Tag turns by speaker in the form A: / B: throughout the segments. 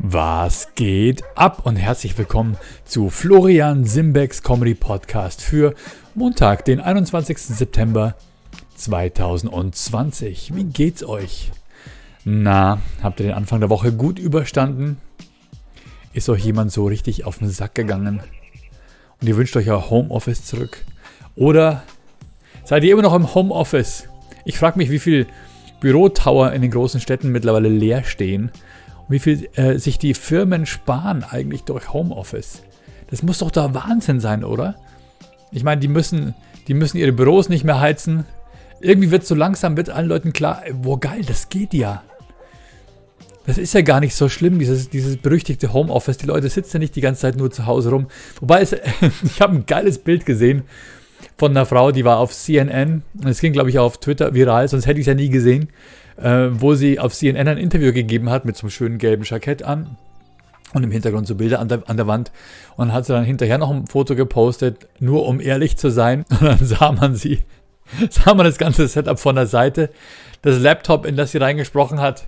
A: Was geht ab und herzlich willkommen zu Florian Simbecks Comedy Podcast für Montag, den 21. September 2020. Wie geht's euch? Na, habt ihr den Anfang der Woche gut überstanden? Ist euch jemand so richtig auf den Sack gegangen? Und ihr wünscht euch euer Homeoffice zurück? Oder seid ihr immer noch im Homeoffice? Ich frage mich, wie viel Bürotower in den großen Städten mittlerweile leer stehen wie viel äh, sich die Firmen sparen eigentlich durch Homeoffice. Das muss doch der Wahnsinn sein, oder? Ich meine, die müssen, die müssen ihre Büros nicht mehr heizen. Irgendwie wird so langsam wird allen Leuten klar, wo geil, das geht ja. Das ist ja gar nicht so schlimm, dieses, dieses berüchtigte Homeoffice. Die Leute sitzen ja nicht die ganze Zeit nur zu Hause rum. Wobei, es, ich habe ein geiles Bild gesehen von einer Frau, die war auf CNN. Es ging, glaube ich, auf Twitter viral, sonst hätte ich es ja nie gesehen äh, wo sie auf CNN ein Interview gegeben hat mit so einem schönen gelben Jackett an und im Hintergrund so Bilder an der, an der Wand. Und hat sie dann hinterher noch ein Foto gepostet, nur um ehrlich zu sein. Und dann sah man sie, sah man das ganze Setup von der Seite. Das Laptop, in das sie reingesprochen hat,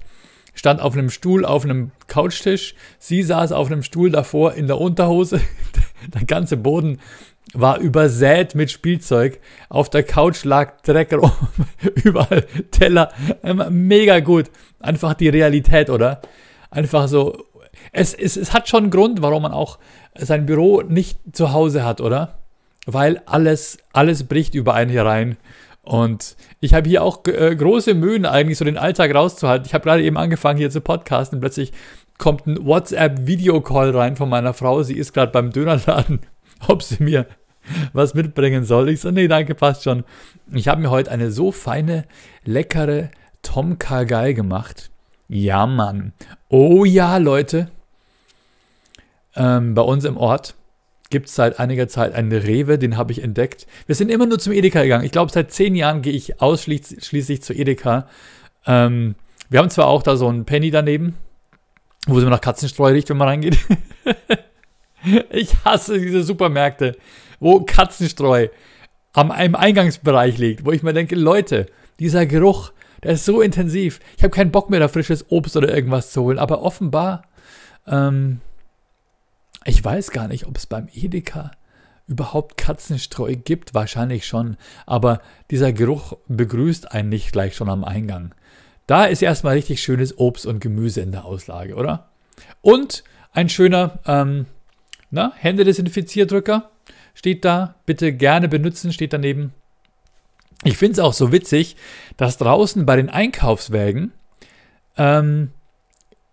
A: stand auf einem Stuhl auf einem Couchtisch. Sie saß auf einem Stuhl davor in der Unterhose. Der ganze Boden war übersät mit Spielzeug. Auf der Couch lag Dreck rum, überall Teller. Mega gut. Einfach die Realität, oder? Einfach so. Es, es, es hat schon einen Grund, warum man auch sein Büro nicht zu Hause hat, oder? Weil alles, alles bricht über einen hier rein. Und ich habe hier auch äh, große Mühen, eigentlich so den Alltag rauszuhalten. Ich habe gerade eben angefangen hier zu podcasten plötzlich kommt ein WhatsApp-Videocall rein von meiner Frau. Sie ist gerade beim Dönerladen, ob sie mir was mitbringen soll. Ich so, nee, danke, passt schon. Ich habe mir heute eine so feine, leckere Tom Kha gemacht. Ja, Mann. Oh ja, Leute. Ähm, bei uns im Ort gibt es seit einiger Zeit einen Rewe, den habe ich entdeckt. Wir sind immer nur zum Edeka gegangen. Ich glaube, seit zehn Jahren gehe ich ausschließlich zu Edeka. Ähm, wir haben zwar auch da so einen Penny daneben, wo es immer nach Katzenstreu riecht, wenn man reingeht. ich hasse diese Supermärkte wo Katzenstreu am einem Eingangsbereich liegt, wo ich mir denke, Leute, dieser Geruch, der ist so intensiv. Ich habe keinen Bock mehr, da frisches Obst oder irgendwas zu holen. Aber offenbar, ähm, ich weiß gar nicht, ob es beim Edeka überhaupt Katzenstreu gibt. Wahrscheinlich schon. Aber dieser Geruch begrüßt einen nicht gleich schon am Eingang. Da ist erstmal richtig schönes Obst und Gemüse in der Auslage, oder? Und ein schöner ähm, na, Händedesinfizierdrücker steht da, bitte gerne benutzen, steht daneben. Ich finde es auch so witzig, dass draußen bei den Einkaufswägen, ähm,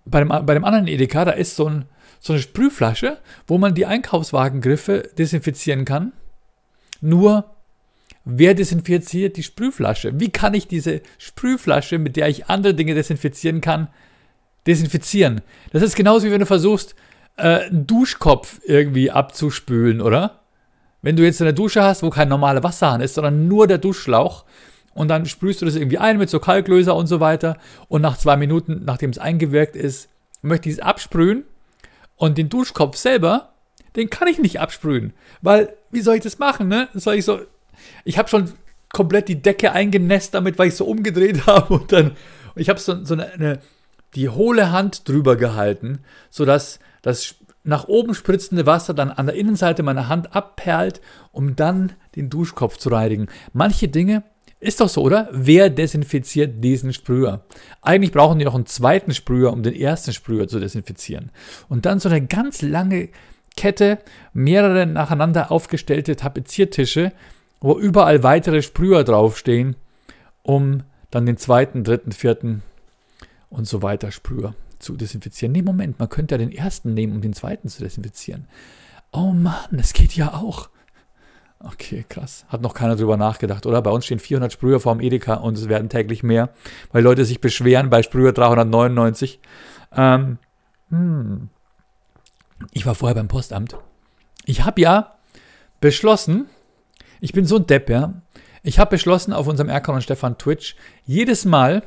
A: bei, dem, bei dem anderen Edeka, da ist so, ein, so eine Sprühflasche, wo man die Einkaufswagengriffe desinfizieren kann. Nur, wer desinfiziert die Sprühflasche? Wie kann ich diese Sprühflasche, mit der ich andere Dinge desinfizieren kann, desinfizieren? Das ist genauso wie wenn du versuchst, äh, einen Duschkopf irgendwie abzuspülen, oder? Wenn du jetzt eine Dusche hast, wo kein normaler Wasserhahn ist, sondern nur der Duschschlauch und dann sprühst du das irgendwie ein mit so Kalklöser und so weiter und nach zwei Minuten, nachdem es eingewirkt ist, möchte ich es absprühen und den Duschkopf selber, den kann ich nicht absprühen, weil wie soll ich das machen, ne? soll ich so, ich habe schon komplett die Decke eingenässt damit, weil ich so umgedreht habe und dann, ich habe so, so eine, eine, die hohle Hand drüber gehalten, sodass das nach oben spritzende Wasser dann an der Innenseite meiner Hand abperlt, um dann den Duschkopf zu reinigen. Manche Dinge ist doch so, oder? Wer desinfiziert diesen Sprüher? Eigentlich brauchen die noch einen zweiten Sprüher, um den ersten Sprüher zu desinfizieren. Und dann so eine ganz lange Kette, mehrere nacheinander aufgestellte Tapeziertische, wo überall weitere Sprüher draufstehen, um dann den zweiten, dritten, vierten und so weiter Sprüher zu desinfizieren. Nee, Moment, man könnte ja den ersten nehmen, um den zweiten zu desinfizieren. Oh Mann, das geht ja auch. Okay, krass. Hat noch keiner drüber nachgedacht, oder? Bei uns stehen 400 Sprüher vorm Edeka und es werden täglich mehr, weil Leute sich beschweren bei Sprüher 399. Ähm, hm. Ich war vorher beim Postamt. Ich habe ja beschlossen, ich bin so ein Depp, ja. Ich habe beschlossen auf unserem Erkan und Stefan Twitch, jedes Mal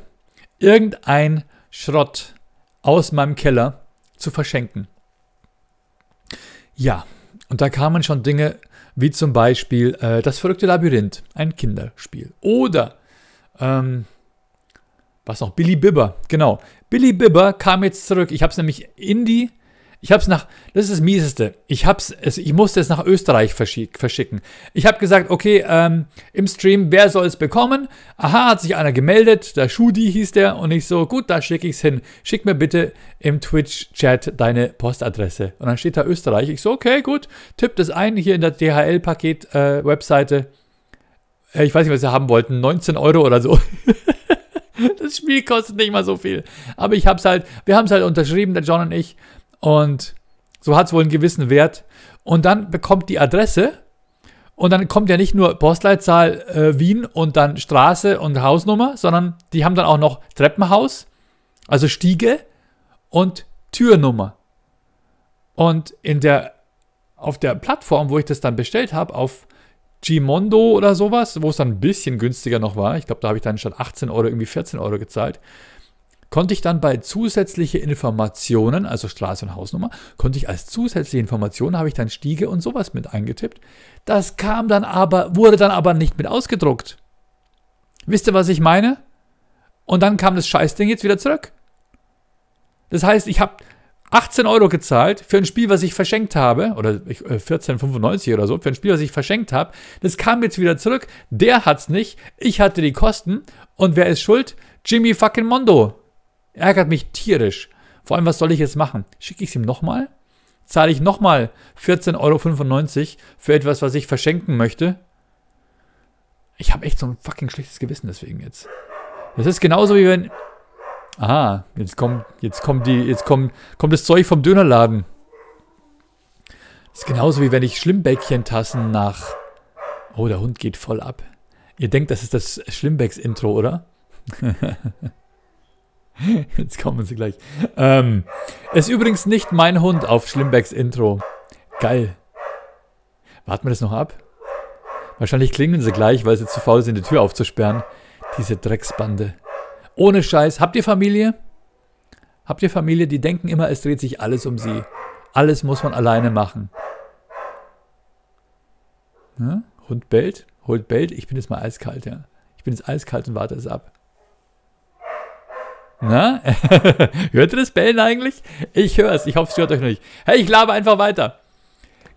A: irgendein Schrott aus meinem Keller zu verschenken. Ja, und da kamen schon Dinge wie zum Beispiel äh, Das verrückte Labyrinth, ein Kinderspiel. Oder, ähm, was noch, Billy Bibber, genau. Billy Bibber kam jetzt zurück. Ich habe es nämlich in die ich habe es nach, das ist das Mieseste. Ich, hab's, ich musste es nach Österreich verschicken. Ich habe gesagt, okay, ähm, im Stream, wer soll es bekommen? Aha, hat sich einer gemeldet, der Shudi hieß der. Und ich so, gut, da schicke ich es hin. Schick mir bitte im Twitch-Chat deine Postadresse. Und dann steht da Österreich. Ich so, okay, gut, tipp das ein hier in der DHL-Paket-Webseite. Äh, ich weiß nicht, was sie haben wollten, 19 Euro oder so. das Spiel kostet nicht mal so viel. Aber ich hab's halt, wir haben es halt unterschrieben, der John und ich. Und so hat es wohl einen gewissen Wert. Und dann bekommt die Adresse und dann kommt ja nicht nur Postleitzahl äh, Wien und dann Straße und Hausnummer, sondern die haben dann auch noch Treppenhaus, also Stiege und Türnummer. Und in der, auf der Plattform, wo ich das dann bestellt habe, auf Gmondo oder sowas, wo es dann ein bisschen günstiger noch war, ich glaube, da habe ich dann statt 18 Euro irgendwie 14 Euro gezahlt, konnte ich dann bei zusätzliche Informationen, also Straße und Hausnummer, konnte ich als zusätzliche Information, habe ich dann Stiege und sowas mit eingetippt. Das kam dann aber, wurde dann aber nicht mit ausgedruckt. Wisst ihr, was ich meine? Und dann kam das Scheißding jetzt wieder zurück. Das heißt, ich habe 18 Euro gezahlt für ein Spiel, was ich verschenkt habe, oder 14,95 äh, oder so, für ein Spiel, was ich verschenkt habe. Das kam jetzt wieder zurück. Der hat's nicht. Ich hatte die Kosten. Und wer ist schuld? Jimmy fucking Mondo. Ärgert mich tierisch. Vor allem, was soll ich jetzt machen? Schicke ich es ihm nochmal? Zahle ich nochmal 14,95 Euro für etwas, was ich verschenken möchte? Ich habe echt so ein fucking schlechtes Gewissen deswegen jetzt. Das ist genauso wie wenn. Aha, jetzt kommt, jetzt kommt die, jetzt kommt, kommt das Zeug vom Dönerladen. Das ist genauso wie wenn ich Schlimmbäckchen-Tassen nach. Oh, der Hund geht voll ab. Ihr denkt, das ist das Schlimmbecks-Intro, oder? Jetzt kommen sie gleich. Ähm, ist übrigens nicht mein Hund auf Schlimmbecks Intro. Geil. Warten wir das noch ab? Wahrscheinlich klingeln sie gleich, weil sie zu faul sind, die Tür aufzusperren. Diese Drecksbande. Ohne Scheiß. Habt ihr Familie? Habt ihr Familie, die denken immer, es dreht sich alles um sie. Alles muss man alleine machen. Ja? Hund bellt, holt bellt. Ich bin jetzt mal eiskalt, ja. Ich bin jetzt eiskalt und warte es ab. Na? hört ihr das Bellen eigentlich? Ich höre es. Ich hoffe, es stört euch noch nicht. Hey, ich labe einfach weiter.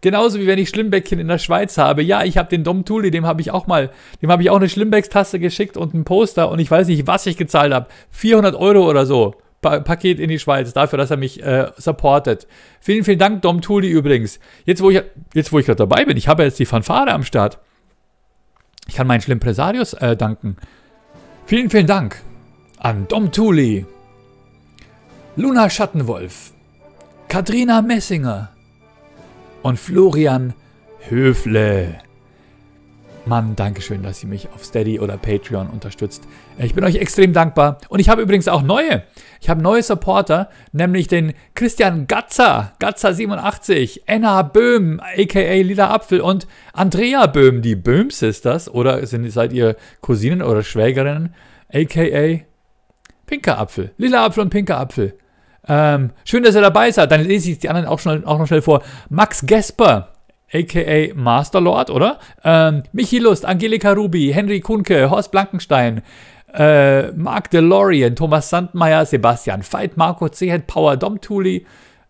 A: Genauso wie wenn ich Schlimmbäckchen in der Schweiz habe. Ja, ich habe den Dom Tuli, dem habe ich auch mal, dem habe ich auch eine Schlimmbecks-Tasse geschickt und ein Poster und ich weiß nicht, was ich gezahlt habe. 400 Euro oder so. Pa Paket in die Schweiz, dafür, dass er mich äh, supportet. Vielen, vielen Dank, Dom Tuli übrigens. Jetzt, wo ich, ich gerade dabei bin, ich habe jetzt die Fanfare am Start. Ich kann meinen Schlimmpresarius äh, danken. Vielen, vielen Dank an Dom Thuli, Luna Schattenwolf, Katrina Messinger und Florian Höfle. Mann, Dankeschön, dass ihr mich auf Steady oder Patreon unterstützt. Ich bin euch extrem dankbar. Und ich habe übrigens auch neue. Ich habe neue Supporter, nämlich den Christian Gatzer, Gatzer87, Enna Böhm, aka Lila Apfel und Andrea Böhm, die Böhm Sisters. Oder sind, seid ihr Cousinen oder Schwägerinnen, aka Pinker Apfel. Lila Apfel und pinker Apfel. Ähm, schön, dass ihr dabei seid. Dann lese ich die anderen auch, schnell, auch noch schnell vor. Max Gesper, a.k.a. Masterlord, oder? Ähm, Michi Lust, Angelika Rubi, Henry Kunke, Horst Blankenstein, äh, Mark DeLorean, Thomas Sandmeier, Sebastian Veit, Marco Zehet, Power Dom Thuli,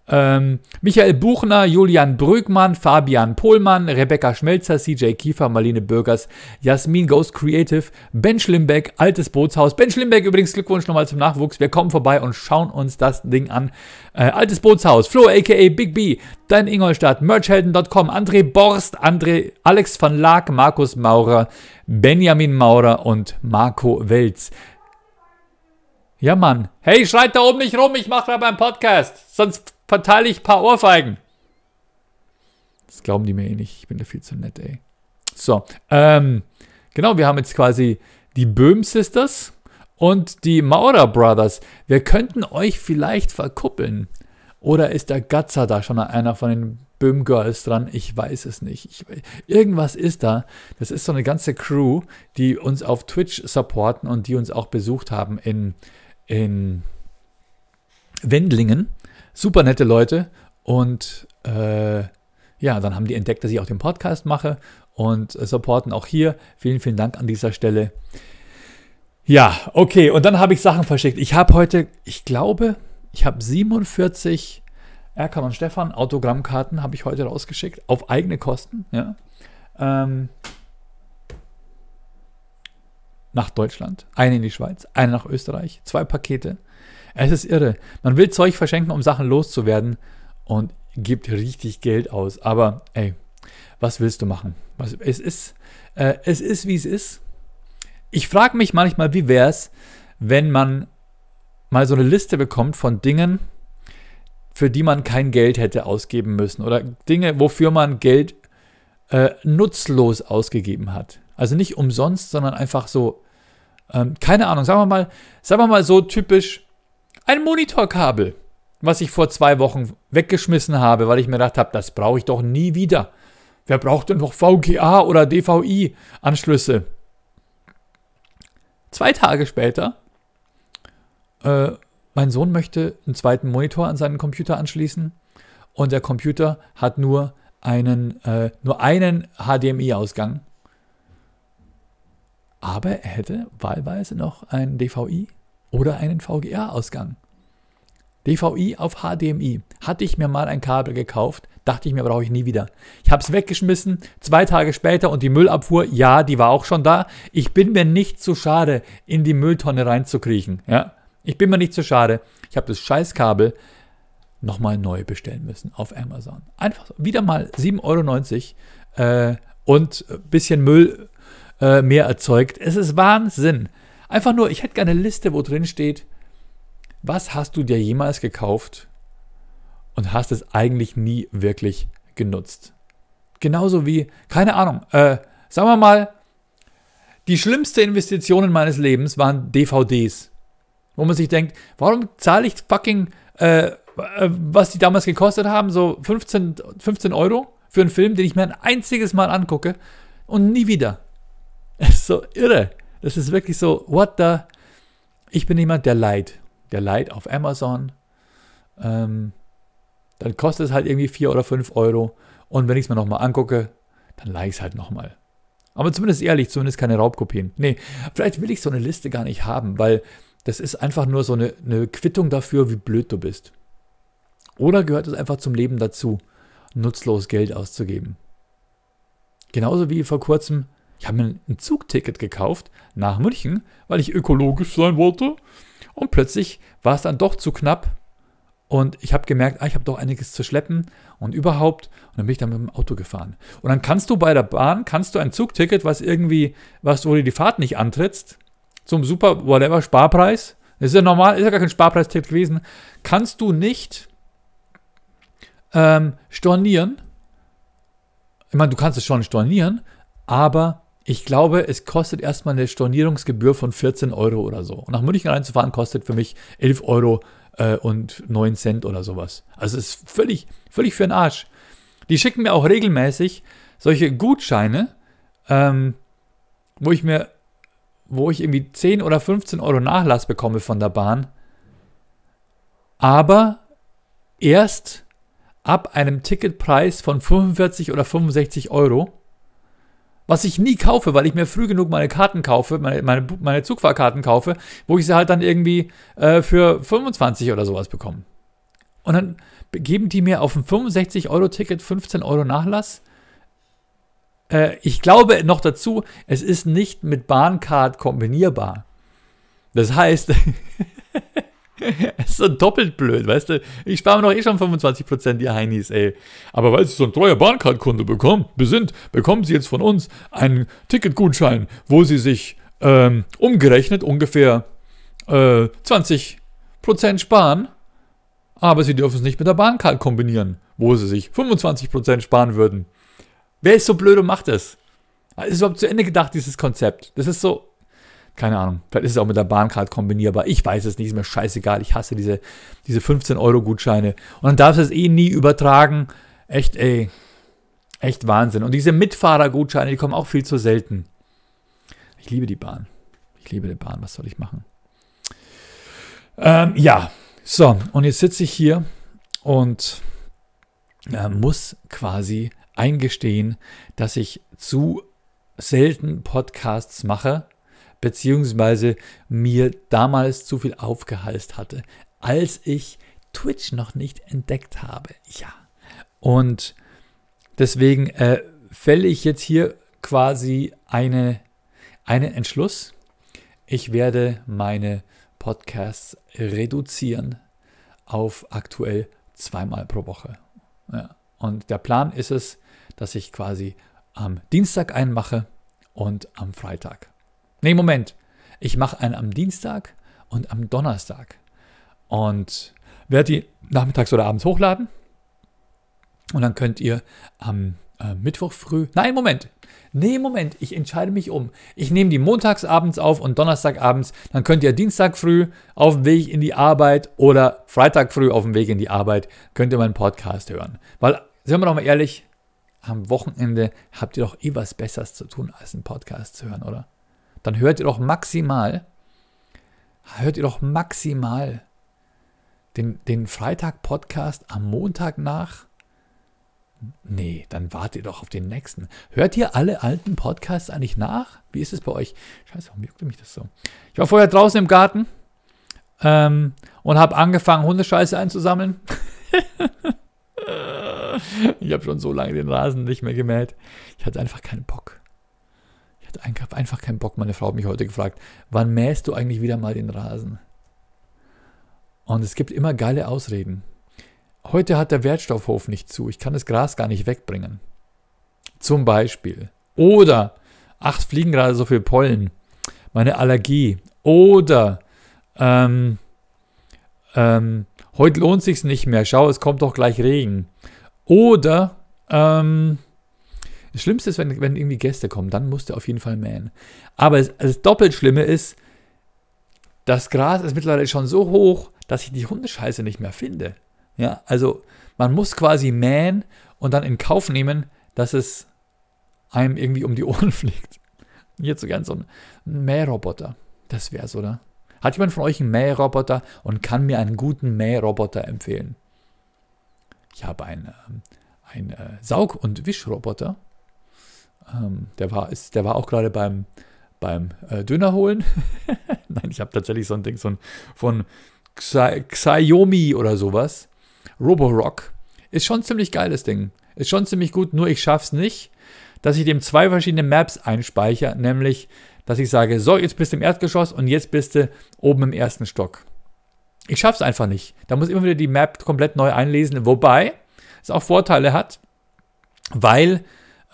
A: ähm, Michael Buchner, Julian Brügmann, Fabian Pohlmann, Rebecca Schmelzer, CJ Kiefer, Marlene Bürgers, Jasmin Ghost Creative, Ben Schlimbeck, Altes Bootshaus. Ben Schlimbeck, übrigens Glückwunsch nochmal zum Nachwuchs. Wir kommen vorbei und schauen uns das Ding an. Äh, Altes Bootshaus, Flo aka Big B, Dan Ingolstadt, Merchhelden.com, André Borst, André, Alex van Laak, Markus Maurer, Benjamin Maurer und Marco Welz. Ja, Mann. Hey, schreit da oben nicht rum, ich mache da beim Podcast. Sonst verteile ich ein paar Ohrfeigen. Das glauben die mir eh nicht. Ich bin da viel zu nett, ey. So, ähm, genau, wir haben jetzt quasi die Böhm Sisters und die Maurer Brothers. Wir könnten euch vielleicht verkuppeln. Oder ist der Gatzer da schon einer von den Böhm Girls dran? Ich weiß es nicht. Ich, irgendwas ist da. Das ist so eine ganze Crew, die uns auf Twitch supporten und die uns auch besucht haben in, in Wendlingen super nette Leute und äh, ja, dann haben die entdeckt, dass ich auch den Podcast mache und äh, supporten auch hier. Vielen, vielen Dank an dieser Stelle. Ja, okay. Und dann habe ich Sachen verschickt. Ich habe heute, ich glaube, ich habe 47 Erkan und Stefan Autogrammkarten habe ich heute rausgeschickt auf eigene Kosten. Ja. Ähm, nach Deutschland, eine in die Schweiz, eine nach Österreich, zwei Pakete. Es ist irre. Man will Zeug verschenken, um Sachen loszuwerden und gibt richtig Geld aus. Aber ey, was willst du machen? Was, es, ist, äh, es ist, wie es ist. Ich frage mich manchmal, wie wäre es, wenn man mal so eine Liste bekommt von Dingen, für die man kein Geld hätte ausgeben müssen oder Dinge, wofür man Geld äh, nutzlos ausgegeben hat. Also nicht umsonst, sondern einfach so, ähm, keine Ahnung, sagen wir mal, sagen wir mal so typisch ein Monitorkabel, was ich vor zwei Wochen weggeschmissen habe, weil ich mir gedacht habe, das brauche ich doch nie wieder. Wer braucht denn noch VGA oder DVI-Anschlüsse? Zwei Tage später, äh, mein Sohn möchte einen zweiten Monitor an seinen Computer anschließen und der Computer hat nur einen, äh, nur einen HDMI-Ausgang. Aber er hätte wahlweise noch einen DVI oder einen VGA-Ausgang. DVI auf HDMI. Hatte ich mir mal ein Kabel gekauft, dachte ich mir, brauche ich nie wieder. Ich habe es weggeschmissen, zwei Tage später und die Müllabfuhr, ja, die war auch schon da. Ich bin mir nicht zu schade, in die Mülltonne reinzukriechen. Ja? Ich bin mir nicht zu schade. Ich habe das Scheißkabel nochmal neu bestellen müssen auf Amazon. Einfach wieder mal 7,90 Euro äh, und ein bisschen Müll äh, mehr erzeugt. Es ist Wahnsinn. Einfach nur, ich hätte gerne eine Liste, wo drin steht, was hast du dir jemals gekauft und hast es eigentlich nie wirklich genutzt. Genauso wie, keine Ahnung, äh, sagen wir mal, die schlimmste Investitionen meines Lebens waren DVDs. Wo man sich denkt, warum zahle ich fucking, äh, äh, was die damals gekostet haben, so 15, 15 Euro für einen Film, den ich mir ein einziges Mal angucke und nie wieder. Das ist so irre. Das ist wirklich so, what the. Ich bin jemand, der leid. Der leid auf Amazon. Ähm, dann kostet es halt irgendwie 4 oder 5 Euro. Und wenn ich es mir nochmal angucke, dann leih ich es halt nochmal. Aber zumindest ehrlich, zumindest keine Raubkopien. Nee, vielleicht will ich so eine Liste gar nicht haben, weil das ist einfach nur so eine, eine Quittung dafür, wie blöd du bist. Oder gehört es einfach zum Leben dazu, nutzlos Geld auszugeben? Genauso wie vor kurzem, ich habe mir ein Zugticket gekauft nach München, weil ich ökologisch sein wollte. Und plötzlich war es dann doch zu knapp. Und ich habe gemerkt, ah, ich habe doch einiges zu schleppen und überhaupt. Und dann bin ich dann mit dem Auto gefahren. Und dann kannst du bei der Bahn, kannst du ein Zugticket, was irgendwie, was, wo du die Fahrt nicht antrittst, zum super, whatever, Sparpreis, das ist ja normal, ist ja gar kein Sparpreistipp gewesen, kannst du nicht ähm, stornieren. Ich meine, du kannst es schon stornieren, aber ich glaube, es kostet erstmal eine Stornierungsgebühr von 14 Euro oder so. Und nach München reinzufahren kostet für mich 11 Euro äh, und 9 Cent oder sowas. Also es ist völlig, völlig für den Arsch. Die schicken mir auch regelmäßig solche Gutscheine, ähm, wo ich mir wo ich irgendwie 10 oder 15 Euro Nachlass bekomme von der Bahn, aber erst ab einem Ticketpreis von 45 oder 65 Euro, was ich nie kaufe, weil ich mir früh genug meine Karten kaufe, meine, meine, meine Zugfahrkarten kaufe, wo ich sie halt dann irgendwie äh, für 25 oder sowas bekomme. Und dann geben die mir auf ein 65-Euro-Ticket 15 Euro Nachlass äh, ich glaube noch dazu, es ist nicht mit Bahncard kombinierbar. Das heißt, ist so doppelt blöd, weißt du? Ich spare mir doch eh schon 25%, ihr Heinis, ey. Aber weil Sie so ein treuer Bahncard-Kunde bekommen, besinnt, bekommen Sie jetzt von uns einen Ticketgutschein, wo Sie sich ähm, umgerechnet ungefähr äh, 20% sparen. Aber Sie dürfen es nicht mit der Bahncard kombinieren, wo Sie sich 25% sparen würden. Wer ist so blöd und macht das? Ist überhaupt zu Ende gedacht, dieses Konzept? Das ist so, keine Ahnung, vielleicht ist es auch mit der Bahncard kombinierbar. Ich weiß es nicht, ist mir scheißegal. Ich hasse diese, diese 15-Euro-Gutscheine. Und dann darfst du es eh nie übertragen. Echt, ey. Echt Wahnsinn. Und diese Mitfahrergutscheine, die kommen auch viel zu selten. Ich liebe die Bahn. Ich liebe die Bahn. Was soll ich machen? Ähm, ja, so. Und jetzt sitze ich hier und äh, muss quasi eingestehen, dass ich zu selten Podcasts mache, beziehungsweise mir damals zu viel aufgehalst hatte, als ich Twitch noch nicht entdeckt habe. Ja. Und deswegen äh, fälle ich jetzt hier quasi eine, einen Entschluss. Ich werde meine Podcasts reduzieren auf aktuell zweimal pro Woche. Ja. Und der Plan ist es, dass ich quasi am Dienstag einen mache und am Freitag. Nee, Moment. Ich mache einen am Dienstag und am Donnerstag. Und werde die nachmittags oder abends hochladen. Und dann könnt ihr am äh, Mittwoch früh. Nein, Moment. Nee, Moment. Ich entscheide mich um. Ich nehme die montags abends auf und Donnerstagabends. Dann könnt ihr Dienstag früh auf dem Weg in die Arbeit oder Freitag früh auf dem Weg in die Arbeit könnt ihr meinen Podcast hören. Weil, sagen wir doch mal ehrlich, am Wochenende habt ihr doch eh was Besseres zu tun, als einen Podcast zu hören, oder? Dann hört ihr doch maximal, hört ihr doch maximal den, den Freitag-Podcast am Montag nach? Nee, dann wartet ihr doch auf den nächsten. Hört ihr alle alten Podcasts eigentlich nach? Wie ist es bei euch? Scheiße, warum juckt mich das so? Ich war vorher draußen im Garten ähm, und habe angefangen, Hundescheiße einzusammeln. ich habe schon so lange den Rasen nicht mehr gemäht. Ich hatte einfach keinen Bock. Ich hatte einfach keinen Bock. Meine Frau hat mich heute gefragt, wann mähst du eigentlich wieder mal den Rasen? Und es gibt immer geile Ausreden. Heute hat der Wertstoffhof nicht zu. Ich kann das Gras gar nicht wegbringen. Zum Beispiel. Oder, ach, fliegen gerade so viel Pollen. Meine Allergie. Oder, ähm, ähm, heute lohnt sich's nicht mehr. Schau, es kommt doch gleich Regen. Oder, ähm, das Schlimmste ist, wenn, wenn irgendwie Gäste kommen, dann musst du auf jeden Fall mähen. Aber das, das doppelt Schlimme ist, das Gras ist mittlerweile schon so hoch, dass ich die Hundescheiße nicht mehr finde. Ja, also man muss quasi mähen und dann in Kauf nehmen, dass es einem irgendwie um die Ohren fliegt. Jetzt gern so ein Mähroboter. Das wär's, oder? Hat jemand von euch einen Mähroboter und kann mir einen guten Mähroboter empfehlen? Ich habe einen, ähm, einen äh, Saug- und Wischroboter. Ähm, der, war, ist, der war auch gerade beim, beim äh, Döner holen. Nein, ich habe tatsächlich so ein Ding so ein, von Xiaomi oder sowas. Roborock. Ist schon ein ziemlich geiles Ding. Ist schon ziemlich gut, nur ich schaff's nicht, dass ich dem zwei verschiedene Maps einspeichere, nämlich, dass ich sage, so, jetzt bist du im Erdgeschoss und jetzt bist du oben im ersten Stock. Ich schaff's einfach nicht. Da muss ich immer wieder die Map komplett neu einlesen, wobei es auch Vorteile hat, weil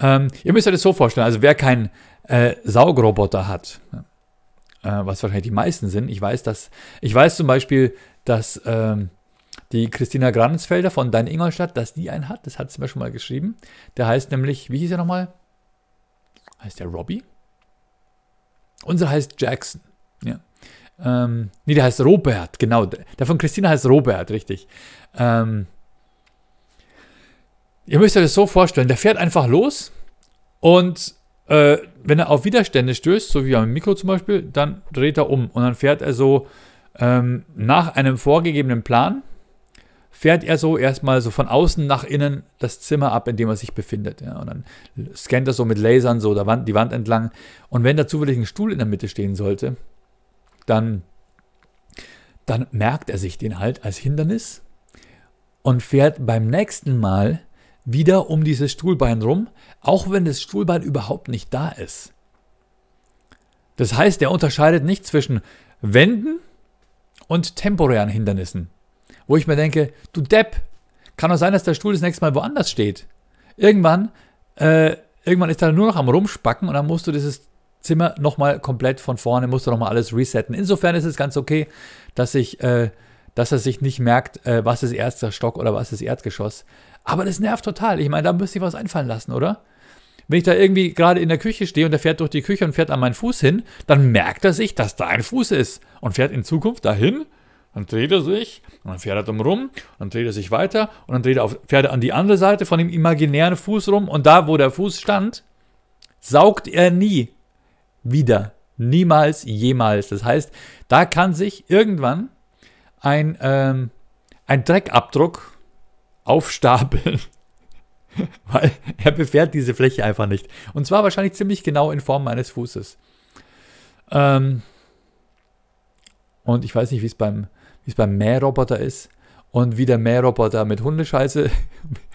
A: ähm, ihr müsst euch das so vorstellen, also wer keinen äh, Saugroboter hat, äh, was wahrscheinlich die meisten sind, ich weiß, dass, ich weiß zum Beispiel, dass ähm, die Christina Gransfelder von Dein Ingolstadt, dass die einen hat, das hat sie mir schon mal geschrieben. Der heißt nämlich, wie hieß er nochmal? Heißt der Robbie? Unser heißt Jackson. Ja. Ähm, nee, der heißt Robert, genau. Der von Christina heißt Robert, richtig. Ähm, ihr müsst euch das so vorstellen, der fährt einfach los und äh, wenn er auf Widerstände stößt, so wie am Mikro zum Beispiel, dann dreht er um und dann fährt er so ähm, nach einem vorgegebenen Plan, fährt er so erstmal so von außen nach innen das Zimmer ab, in dem er sich befindet. Ja, und dann scannt er so mit Lasern so der Wand, die Wand entlang. Und wenn da zufällig ein Stuhl in der Mitte stehen sollte, dann, dann merkt er sich den halt als Hindernis und fährt beim nächsten Mal wieder um dieses Stuhlbein rum, auch wenn das Stuhlbein überhaupt nicht da ist. Das heißt, er unterscheidet nicht zwischen Wänden und temporären Hindernissen. Wo ich mir denke, du Depp, kann doch sein, dass der Stuhl das nächste Mal woanders steht. Irgendwann, äh, irgendwann ist er nur noch am Rumspacken und dann musst du dieses Zimmer nochmal komplett von vorne, musst du nochmal alles resetten. Insofern ist es ganz okay, dass ich, äh, dass er sich nicht merkt, äh, was ist erster Stock oder was ist Erdgeschoss. Aber das nervt total. Ich meine, da müsste ich was einfallen lassen, oder? Wenn ich da irgendwie gerade in der Küche stehe und der fährt durch die Küche und fährt an meinen Fuß hin, dann merkt er sich, dass da ein Fuß ist und fährt in Zukunft dahin. Dann dreht er sich und dann fährt er drum rum, dann dreht er sich weiter und dann dreht er auf, fährt er an die andere Seite von dem imaginären Fuß rum und da, wo der Fuß stand, saugt er nie wieder. Niemals, jemals. Das heißt, da kann sich irgendwann ein, ähm, ein Dreckabdruck aufstapeln. Weil er befährt diese Fläche einfach nicht. Und zwar wahrscheinlich ziemlich genau in Form meines Fußes. Ähm, und ich weiß nicht, wie es beim, beim Mähroboter ist und wie der Mähroboter mit Hundescheiße.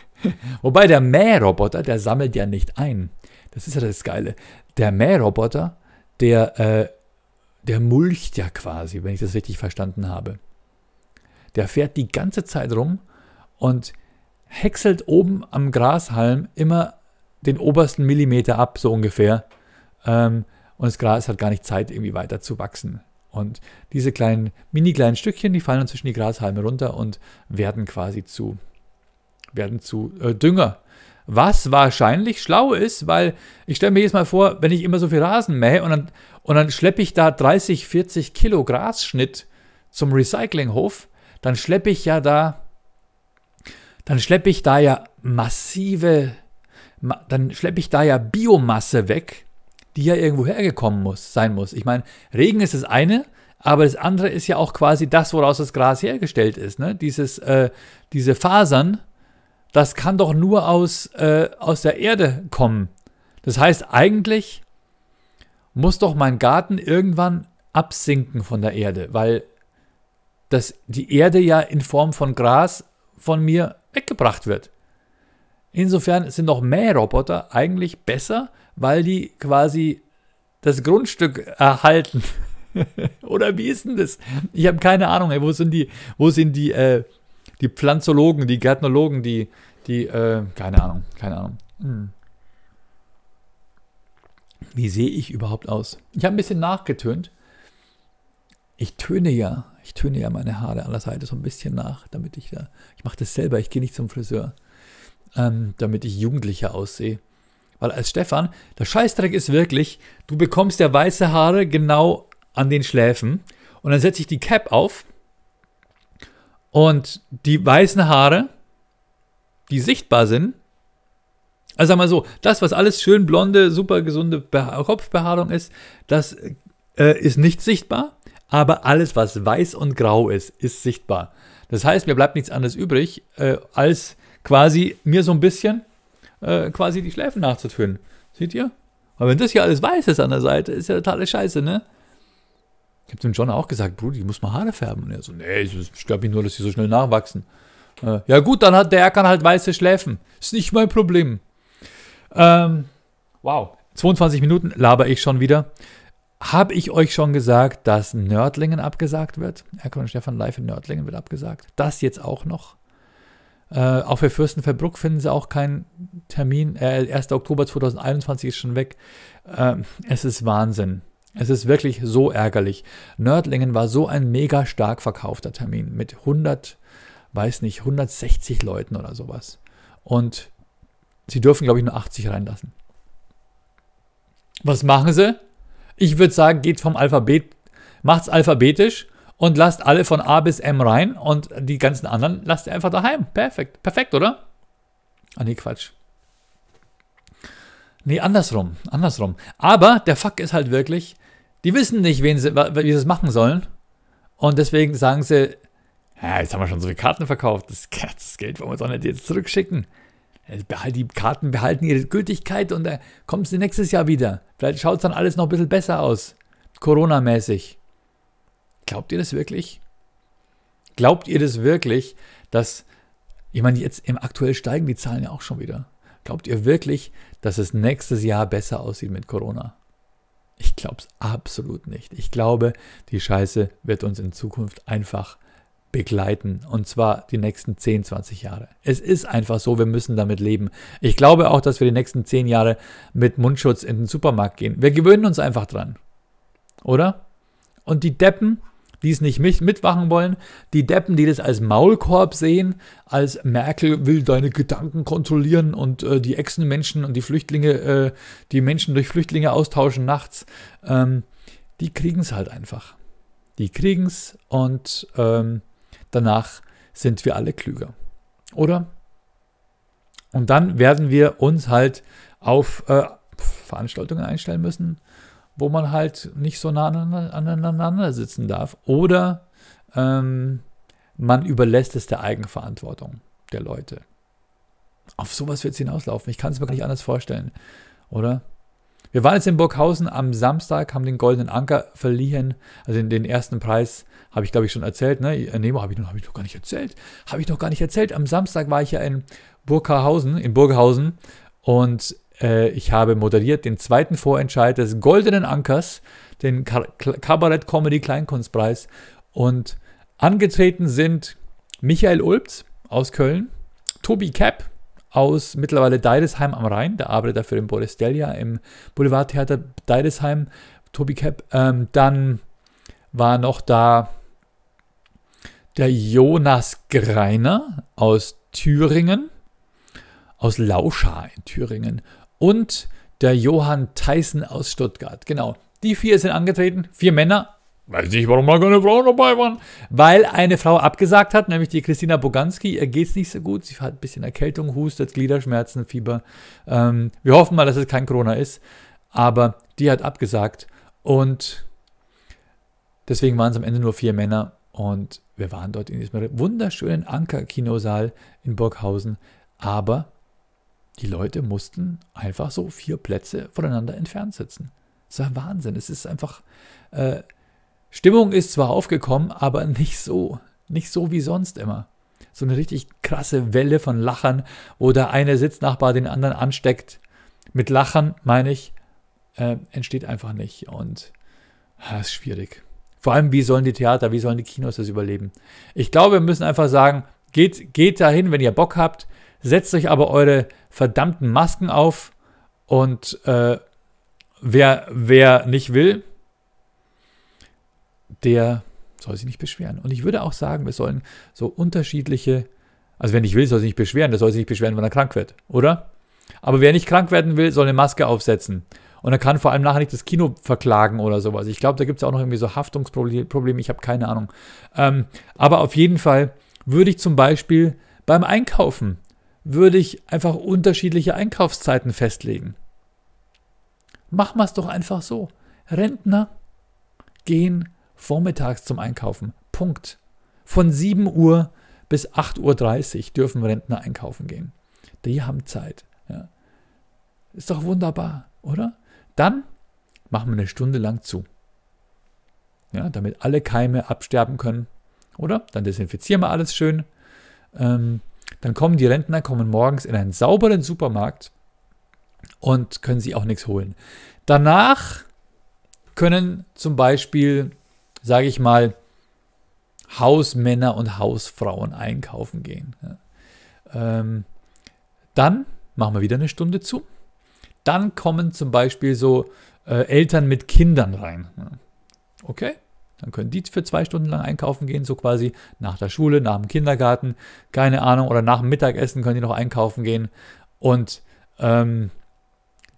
A: Wobei der Mähroboter, der sammelt ja nicht ein. Das ist ja das Geile. Der Mähroboter, der, äh, der mulcht ja quasi, wenn ich das richtig verstanden habe. Der fährt die ganze Zeit rum und häckselt oben am Grashalm immer den obersten Millimeter ab, so ungefähr. Ähm, und das Gras hat gar nicht Zeit, irgendwie weiter zu wachsen. Und diese kleinen, mini kleinen Stückchen, die fallen dann zwischen die Grashalme runter und werden quasi zu, werden zu äh, Dünger. Was wahrscheinlich schlau ist, weil ich stelle mir jetzt mal vor, wenn ich immer so viel Rasen mähe und dann, und dann schleppe ich da 30, 40 Kilo Grasschnitt zum Recyclinghof, dann schleppe ich ja da, dann schleppe ich da ja massive, dann schleppe ich da ja Biomasse weg, die ja irgendwo hergekommen muss, sein muss. Ich meine, Regen ist das eine, aber das andere ist ja auch quasi das, woraus das Gras hergestellt ist. Ne? Dieses, äh, diese Fasern, das kann doch nur aus, äh, aus der Erde kommen. Das heißt, eigentlich muss doch mein Garten irgendwann absinken von der Erde, weil das, die Erde ja in Form von Gras von mir weggebracht wird. Insofern sind doch Mähroboter eigentlich besser, weil die quasi das Grundstück erhalten. Oder wie ist denn das? Ich habe keine Ahnung, ey, wo sind die, wo sind die, äh, die Pflanzologen, die Gärtnologen, die, die, äh, keine Ahnung, keine Ahnung. Hm. Wie sehe ich überhaupt aus? Ich habe ein bisschen nachgetönt. Ich töne ja, ich töne ja meine Haare an der Seite so ein bisschen nach, damit ich da, ich mache das selber, ich gehe nicht zum Friseur, ähm, damit ich jugendlicher aussehe. Weil als Stefan, der Scheißdreck ist wirklich, du bekommst ja weiße Haare genau an den Schläfen und dann setze ich die Cap auf und die weißen Haare, die sichtbar sind, also sag mal so, das, was alles schön blonde, super gesunde Kopfbehaarung ist, das äh, ist nicht sichtbar, aber alles, was weiß und grau ist, ist sichtbar. Das heißt, mir bleibt nichts anderes übrig, äh, als quasi mir so ein bisschen äh, quasi die Schläfen nachzutönen. Seht ihr? Aber wenn das hier alles weiß ist an der Seite, ist ja totale Scheiße, ne? Ich habe dem John auch gesagt, Bruder, ich muss mal Haare färben. Und er so, nee, ich stört mich nur, dass sie so schnell nachwachsen. Äh, ja gut, dann hat der kann halt weiße Schläfen. Ist nicht mein Problem. Ähm, wow, 22 Minuten laber ich schon wieder. Habe ich euch schon gesagt, dass Nördlingen abgesagt wird? Erkan und Stefan live in Nördlingen wird abgesagt. Das jetzt auch noch. Äh, auch für Fürstenfeldbruck finden sie auch keinen Termin. Äh, 1. Oktober 2021 ist schon weg. Äh, es ist Wahnsinn. Es ist wirklich so ärgerlich. Nördlingen war so ein mega stark verkaufter Termin mit 100, weiß nicht, 160 Leuten oder sowas. Und sie dürfen, glaube ich, nur 80 reinlassen. Was machen sie? Ich würde sagen, geht vom Alphabet, macht's alphabetisch und lasst alle von A bis M rein und die ganzen anderen lasst ihr einfach daheim. Perfekt. Perfekt, oder? Ah, nee, Quatsch. Nee, andersrum. Andersrum. Aber der Fuck ist halt wirklich, die wissen nicht, wen sie, wie sie es machen sollen. Und deswegen sagen sie, ja, jetzt haben wir schon so viele Karten verkauft. Das, das Geld wollen wir doch nicht jetzt zurückschicken. Die Karten behalten ihre Gültigkeit und da kommen sie nächstes Jahr wieder. Vielleicht schaut es dann alles noch ein bisschen besser aus. Corona-mäßig. Glaubt ihr das wirklich? Glaubt ihr das wirklich, dass, ich meine, jetzt im aktuell steigen die Zahlen ja auch schon wieder. Glaubt ihr wirklich, dass es nächstes Jahr besser aussieht mit Corona? Ich glaube es absolut nicht. Ich glaube, die Scheiße wird uns in Zukunft einfach begleiten. Und zwar die nächsten 10, 20 Jahre. Es ist einfach so, wir müssen damit leben. Ich glaube auch, dass wir die nächsten 10 Jahre mit Mundschutz in den Supermarkt gehen. Wir gewöhnen uns einfach dran. Oder? Und die Deppen, die es nicht mitmachen wollen, die Deppen, die das als Maulkorb sehen, als Merkel will deine Gedanken kontrollieren und äh, die Echsenmenschen und die Flüchtlinge, äh, die Menschen durch Flüchtlinge austauschen nachts, ähm, die kriegen es halt einfach. Die kriegen es und ähm, danach sind wir alle klüger. Oder? Und dann werden wir uns halt auf äh, Veranstaltungen einstellen müssen, wo man halt nicht so nah aneinander sitzen darf. Oder ähm, man überlässt es der Eigenverantwortung der Leute. Auf sowas wird es hinauslaufen. Ich kann es mir gar nicht anders vorstellen. Oder? Wir waren jetzt in Burghausen am Samstag, haben den Goldenen Anker verliehen, also den, den ersten Preis habe ich glaube ich schon erzählt, ne? Äh, nee, habe ich, noch, hab ich noch gar nicht erzählt. Habe ich noch gar nicht erzählt. Am Samstag war ich ja in Burghausen, in Burghausen und äh, ich habe moderiert den zweiten Vorentscheid des Goldenen Ankers, den Kabarett Comedy Kleinkunstpreis und angetreten sind Michael Ulbz aus Köln, Tobi Kapp aus mittlerweile Deidesheim am Rhein, der arbeitet dafür im Boris Delia im Boulevardtheater Deidesheim, Tobi Kapp. Ähm, dann war noch da der Jonas Greiner aus Thüringen, aus Lauschar in Thüringen und der Johann Theissen aus Stuttgart. Genau, die vier sind angetreten, vier Männer, Weiß nicht, warum da keine Frauen dabei waren. Weil eine Frau abgesagt hat, nämlich die Christina Boganski. Ihr geht es nicht so gut. Sie hat ein bisschen Erkältung, hustet, Gliederschmerzen, Fieber. Ähm, wir hoffen mal, dass es kein Corona ist. Aber die hat abgesagt. Und deswegen waren es am Ende nur vier Männer. Und wir waren dort in diesem wunderschönen Anker-Kinosaal in Burghausen. Aber die Leute mussten einfach so vier Plätze voneinander entfernt sitzen. Das war Wahnsinn. Es ist einfach. Äh, Stimmung ist zwar aufgekommen, aber nicht so. Nicht so wie sonst immer. So eine richtig krasse Welle von Lachern, wo der eine Sitznachbar den anderen ansteckt. Mit Lachern, meine ich, äh, entsteht einfach nicht. Und das ah, ist schwierig. Vor allem, wie sollen die Theater, wie sollen die Kinos das überleben? Ich glaube, wir müssen einfach sagen, geht, geht dahin, wenn ihr Bock habt, setzt euch aber eure verdammten Masken auf und äh, wer, wer nicht will, der soll sich nicht beschweren. Und ich würde auch sagen, wir sollen so unterschiedliche, also wer nicht will, soll sich nicht beschweren, der soll sich nicht beschweren, wenn er krank wird, oder? Aber wer nicht krank werden will, soll eine Maske aufsetzen. Und er kann vor allem nachher nicht das Kino verklagen oder sowas. Ich glaube, da gibt es auch noch irgendwie so Haftungsprobleme, ich habe keine Ahnung. Ähm, aber auf jeden Fall würde ich zum Beispiel beim Einkaufen, würde ich einfach unterschiedliche Einkaufszeiten festlegen. Machen wir es doch einfach so. Rentner gehen vormittags zum Einkaufen. Punkt. Von 7 Uhr bis 8.30 Uhr dürfen Rentner einkaufen gehen. Die haben Zeit. Ja. Ist doch wunderbar, oder? Dann machen wir eine Stunde lang zu. Ja, damit alle Keime absterben können. Oder? Dann desinfizieren wir alles schön. Ähm, dann kommen die Rentner, kommen morgens in einen sauberen Supermarkt und können sich auch nichts holen. Danach können zum Beispiel sage ich mal, Hausmänner und Hausfrauen einkaufen gehen. Ja. Ähm, dann machen wir wieder eine Stunde zu. Dann kommen zum Beispiel so äh, Eltern mit Kindern rein. Ja. Okay, dann können die für zwei Stunden lang einkaufen gehen, so quasi nach der Schule, nach dem Kindergarten, keine Ahnung, oder nach dem Mittagessen können die noch einkaufen gehen. Und ähm,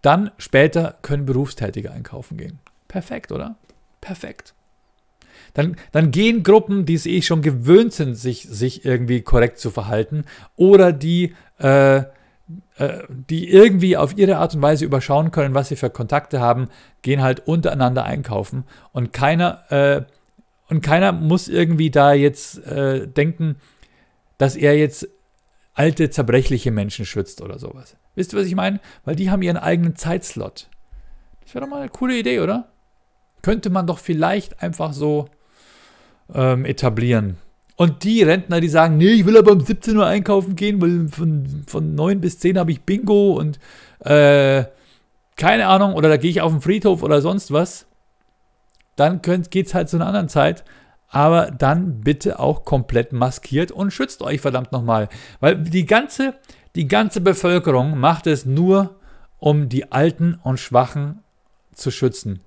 A: dann später können Berufstätige einkaufen gehen. Perfekt, oder? Perfekt. Dann, dann gehen Gruppen, die es eh schon gewöhnt sind, sich, sich irgendwie korrekt zu verhalten oder die, äh, äh, die irgendwie auf ihre Art und Weise überschauen können, was sie für Kontakte haben, gehen halt untereinander einkaufen und keiner, äh, und keiner muss irgendwie da jetzt äh, denken, dass er jetzt alte, zerbrechliche Menschen schützt oder sowas. Wisst ihr, was ich meine? Weil die haben ihren eigenen Zeitslot. Das wäre doch mal eine coole Idee, oder? Könnte man doch vielleicht einfach so ähm, etablieren. Und die Rentner, die sagen, nee, ich will aber um 17 Uhr einkaufen gehen, weil von, von 9 bis 10 habe ich Bingo und äh, keine Ahnung, oder da gehe ich auf den Friedhof oder sonst was, dann geht es halt zu einer anderen Zeit. Aber dann bitte auch komplett maskiert und schützt euch verdammt nochmal. Weil die ganze, die ganze Bevölkerung macht es nur, um die Alten und Schwachen zu schützen.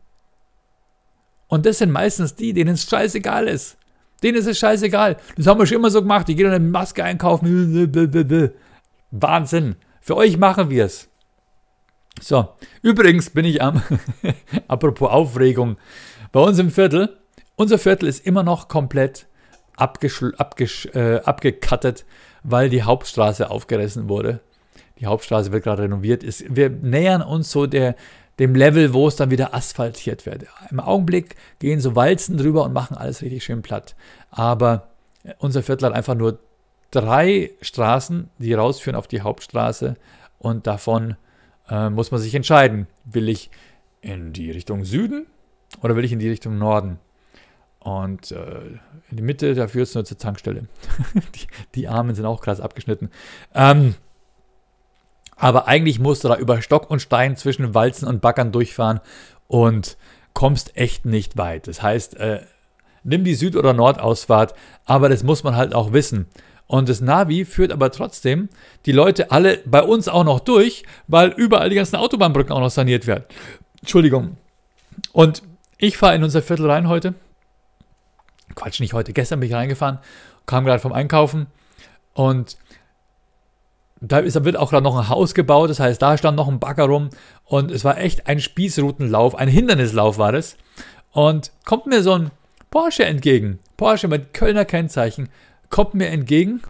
A: Und das sind meistens die, denen es scheißegal ist. Denen ist es scheißegal. Das haben wir schon immer so gemacht. Die gehen dann eine Maske einkaufen. Wahnsinn. Für euch machen wir es. So, übrigens bin ich am, apropos Aufregung, bei uns im Viertel. Unser Viertel ist immer noch komplett äh, abgekattet, weil die Hauptstraße aufgerissen wurde. Die Hauptstraße wird gerade renoviert. Ist, wir nähern uns so der, dem Level, wo es dann wieder asphaltiert wird. Im Augenblick gehen so Walzen drüber und machen alles richtig schön platt. Aber unser Viertel hat einfach nur drei Straßen, die rausführen auf die Hauptstraße und davon äh, muss man sich entscheiden. Will ich in die Richtung Süden oder will ich in die Richtung Norden? Und äh, in die Mitte, da führt es nur zur Tankstelle. die, die, Armen sind auch krass abgeschnitten. Ähm, aber eigentlich musst du da über Stock und Stein zwischen Walzen und Backern durchfahren und kommst echt nicht weit. Das heißt, äh, nimm die Süd- oder Nordausfahrt, aber das muss man halt auch wissen. Und das Navi führt aber trotzdem die Leute alle bei uns auch noch durch, weil überall die ganzen Autobahnbrücken auch noch saniert werden. Entschuldigung. Und ich fahre in unser Viertel rein heute. Quatsch, nicht heute. Gestern bin ich reingefahren, kam gerade vom Einkaufen und da ist, wird auch gerade noch ein Haus gebaut. Das heißt, da stand noch ein Bagger rum und es war echt ein Spießrutenlauf, ein Hindernislauf war das. Und kommt mir so ein Porsche entgegen. Porsche mit Kölner Kennzeichen kommt mir entgegen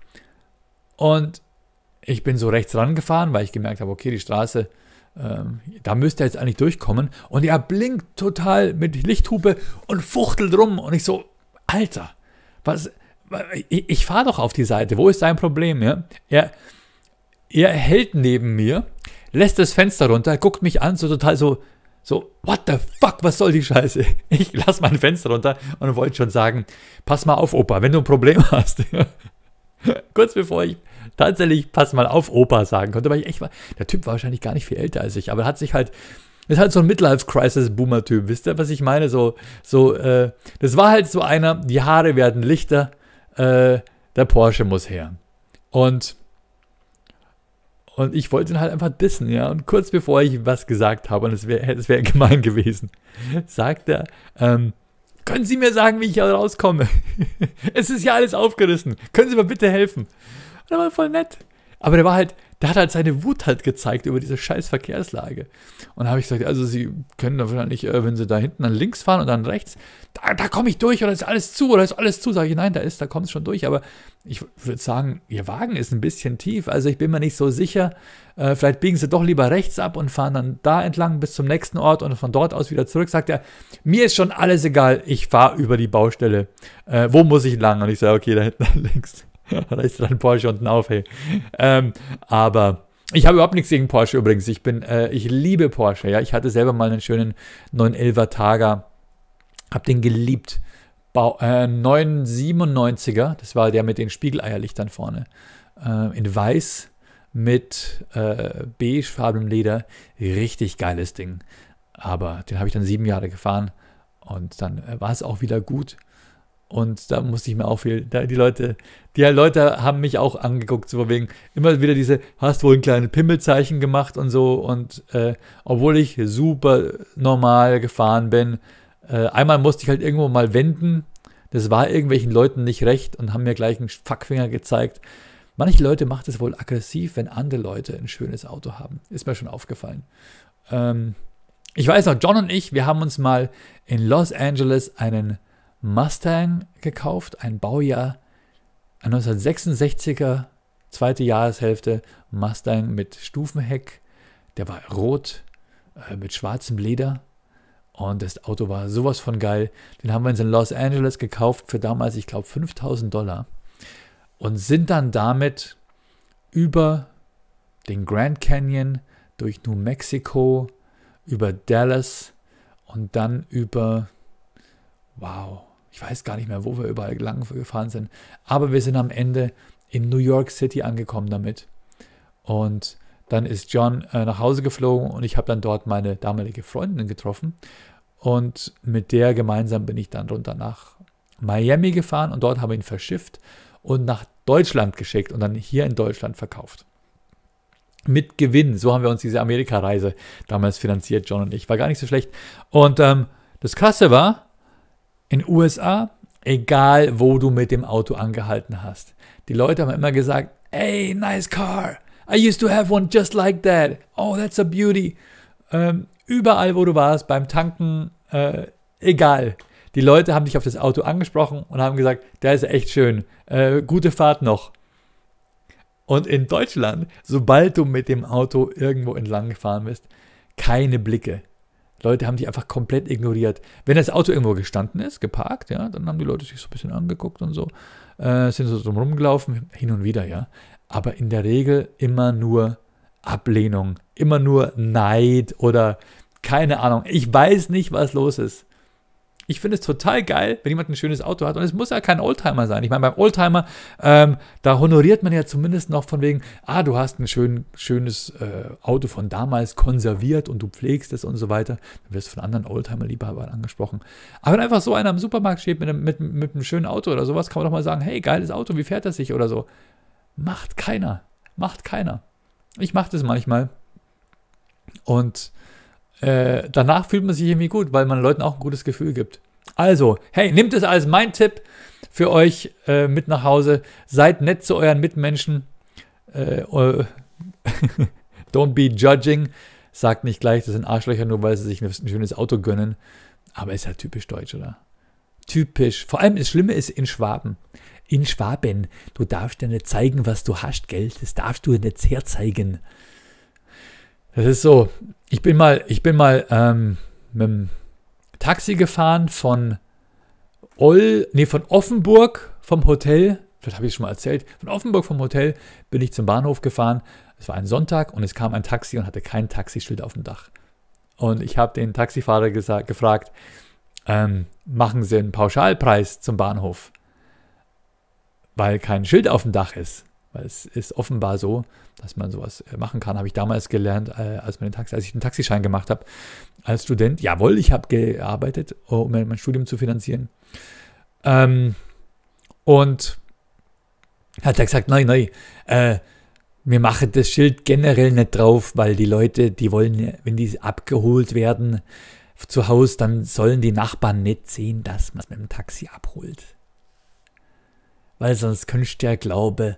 A: und ich bin so rechts rangefahren, weil ich gemerkt habe, okay, die Straße, ähm, da müsste er jetzt eigentlich durchkommen. Und er blinkt total mit Lichthupe und fuchtelt rum. Und ich so, Alter, was, ich, ich fahre doch auf die Seite, wo ist sein Problem? Ja? Er, er hält neben mir, lässt das Fenster runter, guckt mich an, so total so, so, what the fuck, was soll die Scheiße? Ich lasse mein Fenster runter und wollte schon sagen, pass mal auf, Opa, wenn du ein Problem hast. Kurz bevor ich tatsächlich pass mal auf, Opa sagen konnte, weil ich echt war, der Typ war wahrscheinlich gar nicht viel älter als ich, aber hat sich halt, ist halt so ein Midlife-Crisis-Boomer-Typ, wisst ihr, was ich meine? So, so, äh, das war halt so einer, die Haare werden lichter, äh, der Porsche muss her. Und und ich wollte ihn halt einfach dissen, ja. Und kurz bevor ich was gesagt habe, und es wäre es wär gemein gewesen, sagt er, ähm, können Sie mir sagen, wie ich hier rauskomme? es ist ja alles aufgerissen. Können Sie mir bitte helfen? Und er war voll nett. Aber der war halt, der hat halt seine Wut halt gezeigt über diese scheiß Verkehrslage. Und da habe ich gesagt, also Sie können da wahrscheinlich, äh, wenn Sie da hinten dann links fahren und dann rechts, da, da komme ich durch oder ist alles zu oder ist alles zu. Sage ich, nein, da ist, da kommt es schon durch. Aber ich würde sagen, Ihr Wagen ist ein bisschen tief. Also ich bin mir nicht so sicher. Äh, vielleicht biegen Sie doch lieber rechts ab und fahren dann da entlang bis zum nächsten Ort und von dort aus wieder zurück. Sagt er, mir ist schon alles egal, ich fahre über die Baustelle. Äh, wo muss ich lang? Und ich sage, okay, da hinten links. da ist dran Porsche unten auf, hey. Ähm, aber ich habe überhaupt nichts gegen Porsche übrigens. Ich bin, äh, ich liebe Porsche, ja. Ich hatte selber mal einen schönen 911er Targa. Hab den geliebt. Bau, äh, 997er, das war der mit den Spiegeleierlichtern vorne. Äh, in weiß mit äh, beigefarbenem Leder. Richtig geiles Ding. Aber den habe ich dann sieben Jahre gefahren und dann äh, war es auch wieder gut. Und da musste ich mir auch viel, da die Leute, die Leute haben mich auch angeguckt, so wegen immer wieder diese, hast wohl ein kleines Pimmelzeichen gemacht und so. Und äh, obwohl ich super normal gefahren bin, äh, einmal musste ich halt irgendwo mal wenden. Das war irgendwelchen Leuten nicht recht und haben mir gleich einen Fackfinger gezeigt. Manche Leute macht es wohl aggressiv, wenn andere Leute ein schönes Auto haben. Ist mir schon aufgefallen. Ähm, ich weiß noch, John und ich, wir haben uns mal in Los Angeles einen Mustang gekauft, ein Baujahr, ein 1966er, zweite Jahreshälfte, Mustang mit Stufenheck, der war rot, äh, mit schwarzem Leder. Und das Auto war sowas von geil. Den haben wir uns in Los Angeles gekauft für damals, ich glaube, 5000 Dollar. Und sind dann damit über den Grand Canyon, durch New Mexico, über Dallas und dann über, wow, ich weiß gar nicht mehr, wo wir überall lang gefahren sind. Aber wir sind am Ende in New York City angekommen damit. Und dann ist John äh, nach Hause geflogen und ich habe dann dort meine damalige Freundin getroffen. Und mit der gemeinsam bin ich dann runter nach Miami gefahren und dort habe ich ihn verschifft und nach Deutschland geschickt und dann hier in Deutschland verkauft. Mit Gewinn. So haben wir uns diese Amerika-Reise damals finanziert, John und ich. War gar nicht so schlecht. Und ähm, das Krasse war, in USA, egal wo du mit dem Auto angehalten hast. Die Leute haben immer gesagt, hey, nice car. I used to have one just like that. Oh, that's a beauty. Ähm, überall, wo du warst, beim Tanken, äh, egal. Die Leute haben dich auf das Auto angesprochen und haben gesagt, der ist echt schön. Äh, gute Fahrt noch. Und in Deutschland, sobald du mit dem Auto irgendwo entlang gefahren bist, keine Blicke. Leute haben die einfach komplett ignoriert. Wenn das Auto irgendwo gestanden ist, geparkt, ja, dann haben die Leute sich so ein bisschen angeguckt und so, äh, sind so drum rumgelaufen, hin und wieder, ja. Aber in der Regel immer nur Ablehnung, immer nur Neid oder Keine Ahnung. Ich weiß nicht, was los ist. Ich finde es total geil, wenn jemand ein schönes Auto hat. Und es muss ja kein Oldtimer sein. Ich meine, beim Oldtimer, ähm, da honoriert man ja zumindest noch von wegen, ah, du hast ein schön, schönes äh, Auto von damals konserviert und du pflegst es und so weiter. Dann wirst du von anderen Oldtimer-Liebhabern angesprochen. Aber wenn einfach so einer im Supermarkt steht mit einem, mit, mit einem schönen Auto oder sowas, kann man doch mal sagen, hey, geiles Auto, wie fährt das sich oder so. Macht keiner. Macht keiner. Ich mache das manchmal. Und äh, danach fühlt man sich irgendwie gut, weil man Leuten auch ein gutes Gefühl gibt. Also, hey, nehmt es als mein Tipp für euch äh, mit nach Hause. Seid nett zu euren Mitmenschen. Äh, don't be judging. Sagt nicht gleich, das sind Arschlöcher, nur weil sie sich ein schönes Auto gönnen. Aber ist halt typisch deutsch, oder? Typisch. Vor allem das Schlimme ist in Schwaben. In Schwaben, du darfst ja nicht zeigen, was du hast, gell? Das darfst du nicht herzeigen. Das ist so, ich bin mal, ich bin mal ähm, mit dem Taxi gefahren von Oll, nee, von Offenburg vom Hotel, vielleicht habe ich es schon mal erzählt, von Offenburg vom Hotel bin ich zum Bahnhof gefahren. Es war ein Sonntag und es kam ein Taxi und hatte kein Taxischild auf dem Dach. Und ich habe den Taxifahrer gesagt, gefragt, ähm, machen Sie einen Pauschalpreis zum Bahnhof, weil kein Schild auf dem Dach ist. Weil es ist offenbar so, dass man sowas äh, machen kann. Habe ich damals gelernt, äh, als, man den Taxi, als ich den Taxischein gemacht habe als Student. Jawohl, ich habe gearbeitet, um mein Studium zu finanzieren. Ähm, und hat er gesagt, nein, nein, äh, wir machen das Schild generell nicht drauf, weil die Leute, die wollen, wenn die abgeholt werden zu Hause, dann sollen die Nachbarn nicht sehen, dass man es mit dem Taxi abholt. Weil sonst könntest du ja glauben,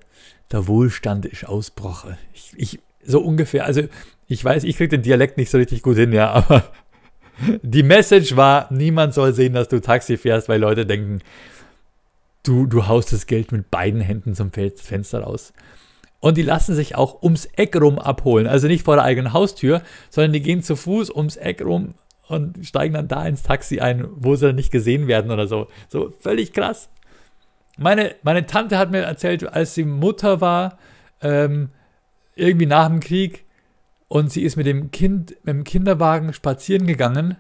A: der Wohlstand ist ausbrochen. Ich, ich, so ungefähr, also ich weiß, ich kriege den Dialekt nicht so richtig gut hin, ja, aber die Message war, niemand soll sehen, dass du Taxi fährst, weil Leute denken, du, du haust das Geld mit beiden Händen zum Fenster raus. Und die lassen sich auch ums Eck rum abholen. Also nicht vor der eigenen Haustür, sondern die gehen zu Fuß ums Eck rum und steigen dann da ins Taxi ein, wo sie dann nicht gesehen werden oder so. So völlig krass. Meine, meine Tante hat mir erzählt, als sie Mutter war, ähm, irgendwie nach dem Krieg, und sie ist mit dem Kind, mit dem Kinderwagen spazieren gegangen,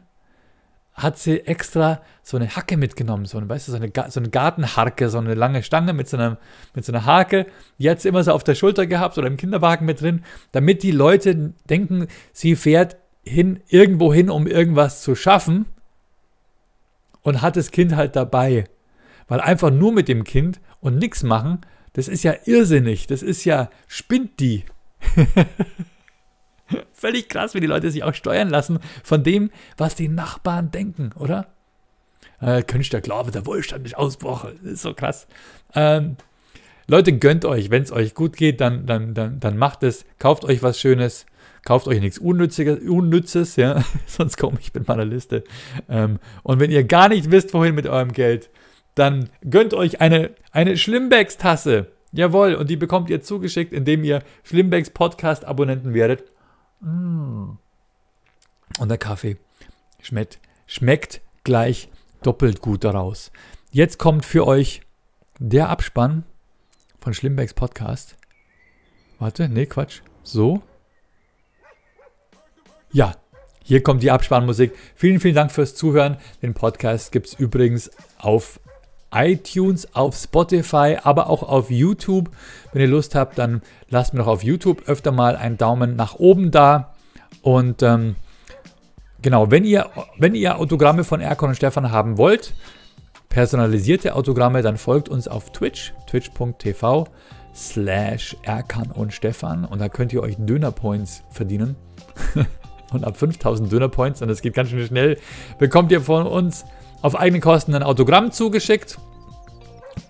A: hat sie extra so eine Hacke mitgenommen, so eine, weißt du, so eine, so eine Gartenharke, so eine lange Stange mit so, einer, mit so einer Hake. Die immer so auf der Schulter gehabt oder im Kinderwagen mit drin, damit die Leute denken, sie fährt hin, irgendwo hin, um irgendwas zu schaffen und hat das Kind halt dabei. Weil einfach nur mit dem Kind und nichts machen, das ist ja irrsinnig. Das ist ja, spinnt die. Völlig krass, wie die Leute sich auch steuern lassen von dem, was die Nachbarn denken, oder? Äh, könntest ja glauben, der Wohlstand ist ausbrochen. Das ist so krass. Ähm, Leute, gönnt euch. Wenn es euch gut geht, dann, dann, dann, dann macht es. Kauft euch was Schönes. Kauft euch nichts Unnütziges, Unnützes, ja. Sonst komme ich mit meiner Liste. Ähm, und wenn ihr gar nicht wisst, wohin mit eurem Geld, dann gönnt euch eine, eine Schlimmbecks-Tasse. Jawohl, und die bekommt ihr zugeschickt, indem ihr Schlimmbecks Podcast-Abonnenten werdet. Mm. Und der Kaffee schmeckt, schmeckt gleich doppelt gut daraus. Jetzt kommt für euch der Abspann von Schlimmbecks Podcast. Warte, nee, Quatsch. So. Ja, hier kommt die Abspannmusik. Vielen, vielen Dank fürs Zuhören. Den Podcast gibt es übrigens auf iTunes, auf Spotify, aber auch auf YouTube. Wenn ihr Lust habt, dann lasst mir doch auf YouTube öfter mal einen Daumen nach oben da. Und ähm, genau, wenn ihr, wenn ihr Autogramme von Erkon und Stefan haben wollt, personalisierte Autogramme, dann folgt uns auf Twitch, twitch.tv slash Erkan und Stefan und da könnt ihr euch Dönerpoints verdienen. und ab 5000 Dönerpoints, und das geht ganz schön schnell, bekommt ihr von uns auf eigene Kosten ein Autogramm zugeschickt.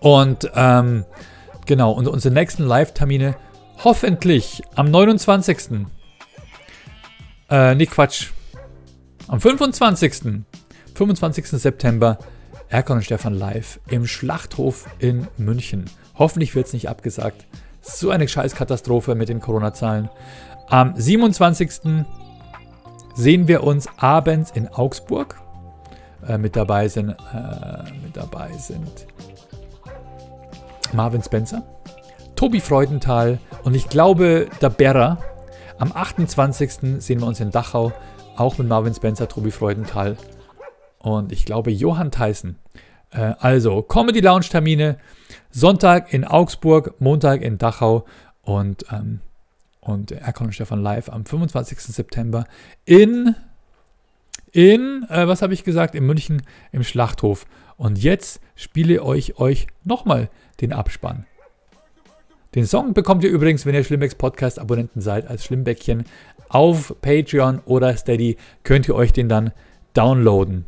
A: Und ähm, genau, und unsere nächsten Live-Termine hoffentlich am 29. Äh, nee, Quatsch. Am 25. 25. September Erkon und Stefan live im Schlachthof in München. Hoffentlich wird es nicht abgesagt. So eine Scheißkatastrophe mit den Corona-Zahlen. Am 27. sehen wir uns abends in Augsburg äh, mit dabei sind. Äh, mit dabei sind Marvin Spencer, Tobi Freudenthal und ich glaube der Berra. Am 28. sehen wir uns in Dachau Auch mit Marvin Spencer, Tobi Freudenthal und ich glaube Johann Theissen. Äh, also Comedy Lounge Termine. Sonntag in Augsburg, Montag in Dachau und, ähm, und Erkon und Stefan live am 25. September in, in äh, was habe ich gesagt, in München im Schlachthof. Und jetzt spiele ich euch nochmal den Abspann. Den Song bekommt ihr übrigens, wenn ihr Schlimmbecks Podcast Abonnenten seid, als Schlimmbäckchen auf Patreon oder Steady, könnt ihr euch den dann downloaden.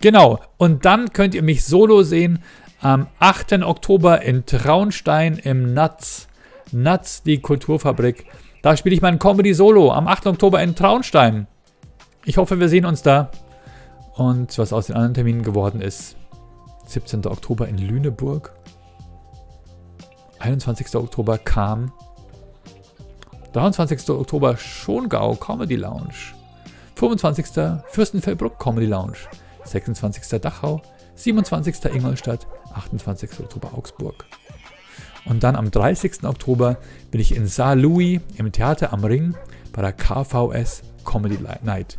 A: Genau, und dann könnt ihr mich solo sehen am 8. Oktober in Traunstein im Nuts. Nuts, die Kulturfabrik. Da spiele ich mein Comedy Solo am 8. Oktober in Traunstein. Ich hoffe, wir sehen uns da. Und was aus den anderen Terminen geworden ist, 17. Oktober in Lüneburg. 21. Oktober kam. 23. Oktober Schongau Comedy Lounge. 25. Fürstenfeldbruck Comedy Lounge. 26. Dachau. 27. Ingolstadt. 28. Oktober Augsburg. Und dann am 30. Oktober bin ich in Saar Louis im Theater am Ring bei der KVS Comedy Night.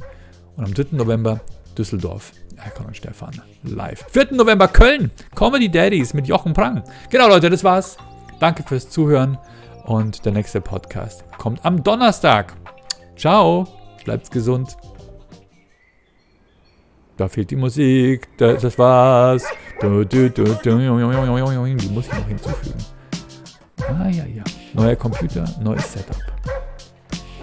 A: Und am 3. November Düsseldorf Erkan und Stefan live. 4. November Köln, Comedy Daddies mit Jochen Prang. Genau, Leute, das war's. Danke fürs Zuhören und der nächste Podcast kommt am Donnerstag. Ciao, bleibt gesund. Da fehlt die Musik, das, das war's. Die muss ich noch hinzufügen. Ah ja, ja. Neuer Computer, neues Setup.